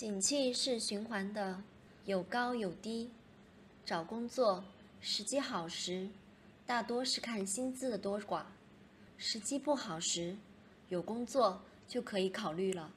景气是循环的有高有低。找工作时机好时大多是看薪资的多寡。时机不好时有工作就可以考虑了。